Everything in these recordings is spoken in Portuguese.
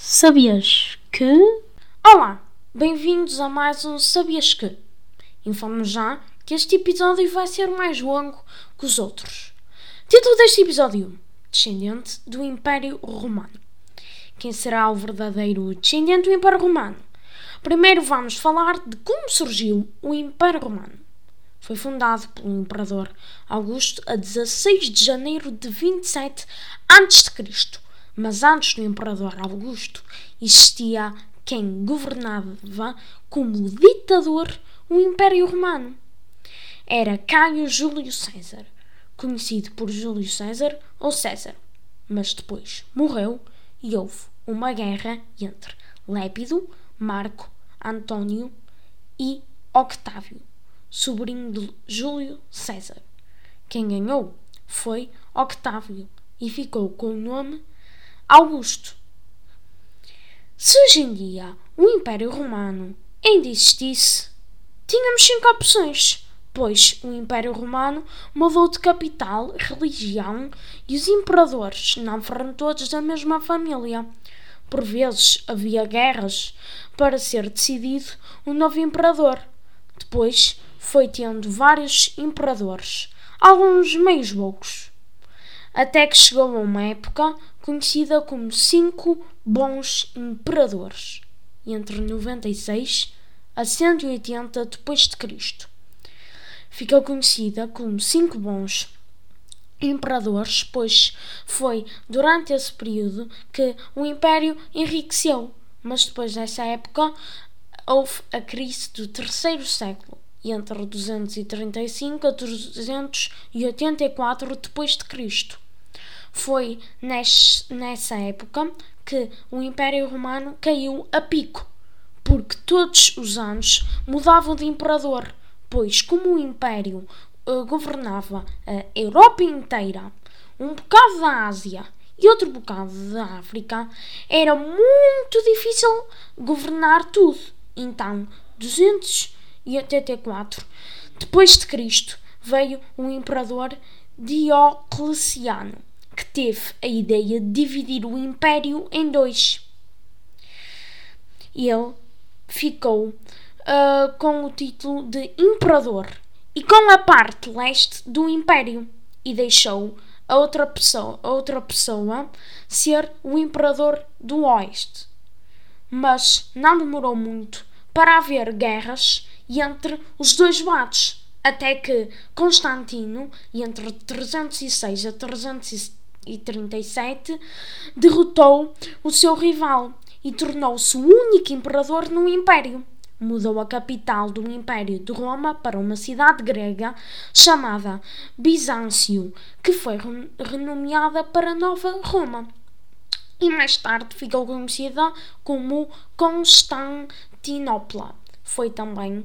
Sabias que? Olá, bem-vindos a mais um Sabias que? Informo já que este episódio vai ser mais longo que os outros. Título deste episódio: Descendente do Império Romano. Quem será o verdadeiro descendente do Império Romano? Primeiro vamos falar de como surgiu o Império Romano. Foi fundado pelo Imperador Augusto a 16 de janeiro de 27 a.C mas antes do imperador Augusto existia quem governava como ditador o Império Romano. Era Caio Júlio César, conhecido por Júlio César ou César, mas depois morreu e houve uma guerra entre Lépido, Marco, Antônio e Octávio, sobrinho de Júlio César. Quem ganhou foi Octávio e ficou com o nome Augusto. Se hoje em dia o Império Romano ainda existisse, tínhamos cinco opções, pois o Império Romano mudou de capital, religião e os imperadores não foram todos da mesma família. Por vezes havia guerras para ser decidido um novo imperador. Depois foi tendo vários imperadores, alguns meios loucos até que chegou a uma época conhecida como Cinco Bons Imperadores, entre 96 a 180 depois de Cristo. Ficou conhecida como Cinco Bons Imperadores, pois foi durante esse período que o Império enriqueceu, mas depois dessa época houve a crise do terceiro século entre 235 a 284 depois de Cristo. Foi nessa época que o Império Romano caiu a pico, porque todos os anos mudavam de imperador, pois como o Império uh, governava a Europa inteira, um bocado da Ásia e outro bocado da África, era muito difícil governar tudo. Então, 284 depois de Cristo veio o imperador Diocleciano que teve a ideia de dividir o império em dois. Ele ficou uh, com o título de imperador e com a parte leste do império e deixou a outra pessoa, a outra pessoa ser o imperador do oeste. Mas não demorou muito para haver guerras entre os dois lados, até que Constantino, entre 306 a 307 e 37, derrotou o seu rival e tornou-se o único imperador no império. Mudou a capital do Império de Roma para uma cidade grega chamada Bizâncio, que foi renomeada para Nova Roma. E mais tarde ficou conhecida como Constantinopla. Foi também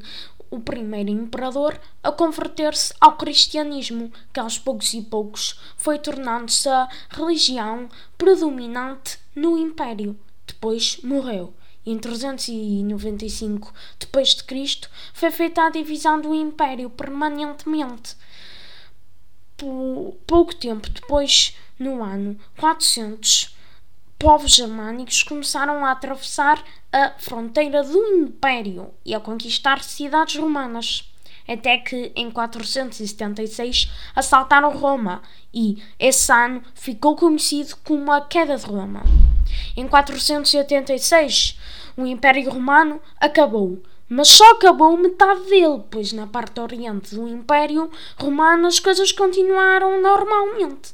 o primeiro imperador a converter-se ao cristianismo, que aos poucos e poucos foi tornando-se a religião predominante no império. Depois morreu. Em 395 depois de Cristo foi feita a divisão do império permanentemente. Pouco tempo depois, no ano 400, povos germânicos começaram a atravessar a fronteira do Império e a conquistar cidades romanas. Até que em 476 assaltaram Roma e esse ano ficou conhecido como a Queda de Roma. Em 486 o Império Romano acabou, mas só acabou metade dele, pois na parte oriente do Império Romano as coisas continuaram normalmente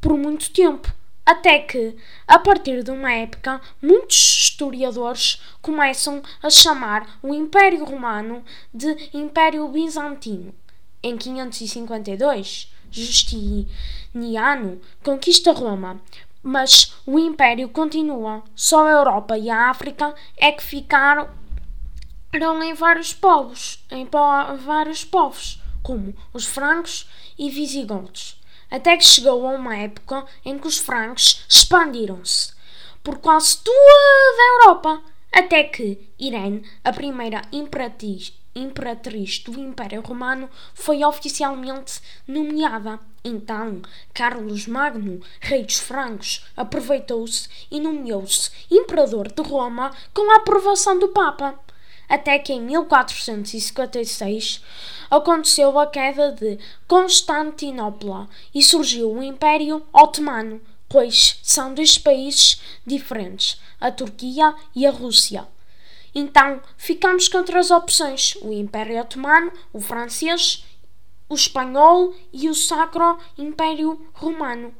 por muito tempo até que, a partir de uma época, muitos historiadores começam a chamar o Império Romano de Império Bizantino. Em 552, Justiniano conquista Roma, mas o Império continua. Só a Europa e a África é que ficaram em vários povos, em vários povos, como os francos e visigodos até que chegou a uma época em que os francos expandiram-se por quase toda a Europa, até que Irene, a primeira imperatriz, imperatriz do Império Romano, foi oficialmente nomeada. Então, Carlos Magno, rei dos francos, aproveitou-se e nomeou-se imperador de Roma com a aprovação do Papa. Até que em 1456 aconteceu a queda de Constantinopla e surgiu o Império Otomano, pois são dois países diferentes, a Turquia e a Rússia. Então ficamos com três opções: o Império Otomano, o francês, o espanhol e o Sacro Império Romano,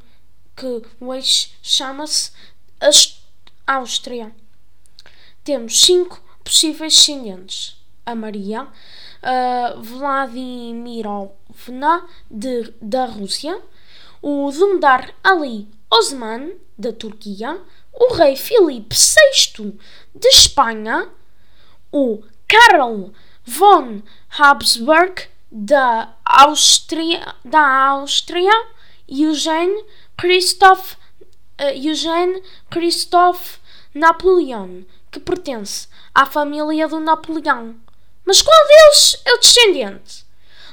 que hoje chama-se Áustria. Temos cinco possíveis descendentes: a Maria uh, Vladimirovna de, da Rússia, o Dundar Ali Osman da Turquia, o rei Filipe VI de Espanha, o Karl von Habsburg da Áustria, da Áustria. Eugene Christoph, uh, Eugene Christoph Napoleon, que pertence à família do Napoleão. Mas qual deles é o descendente?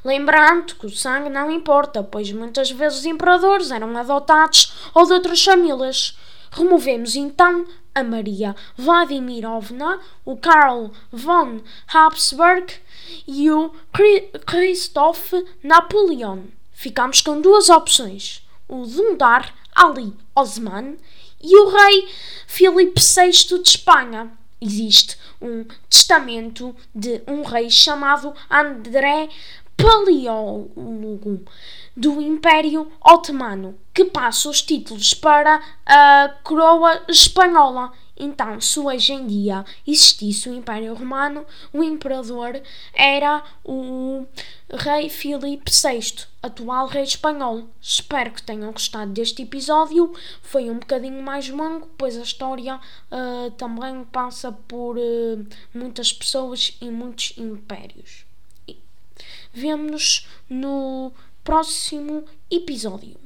Lembrando que o sangue não importa, pois muitas vezes os imperadores eram adotados ou de outras famílias. Removemos então a Maria Vladimirovna, o Karl von Habsburg e o Christoph Napoleon. Ficamos com duas opções: o Dundar Ali Osman e o rei Filipe VI de Espanha. Existe um testamento de um rei chamado André Paleólogo do Império Otomano, que passa os títulos para a coroa espanhola. Então, se hoje em dia existisse o Império Romano, o imperador era o rei Filipe VI, atual rei espanhol. Espero que tenham gostado deste episódio. Foi um bocadinho mais longo, pois a história uh, também passa por uh, muitas pessoas e muitos impérios. Vemo-nos no próximo episódio.